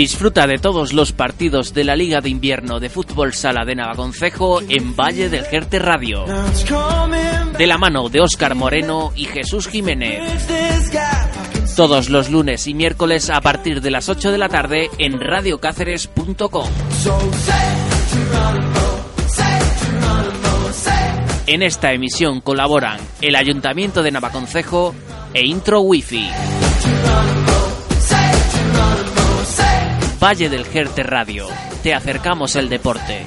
Disfruta de todos los partidos de la Liga de Invierno de Fútbol Sala de Navaconcejo en Valle del Jerte Radio. De la mano de Óscar Moreno y Jesús Jiménez. Todos los lunes y miércoles a partir de las 8 de la tarde en radiocáceres.com. En esta emisión colaboran el Ayuntamiento de Navaconcejo e Intro Wifi. Valle del Jerte Radio. Te acercamos el deporte.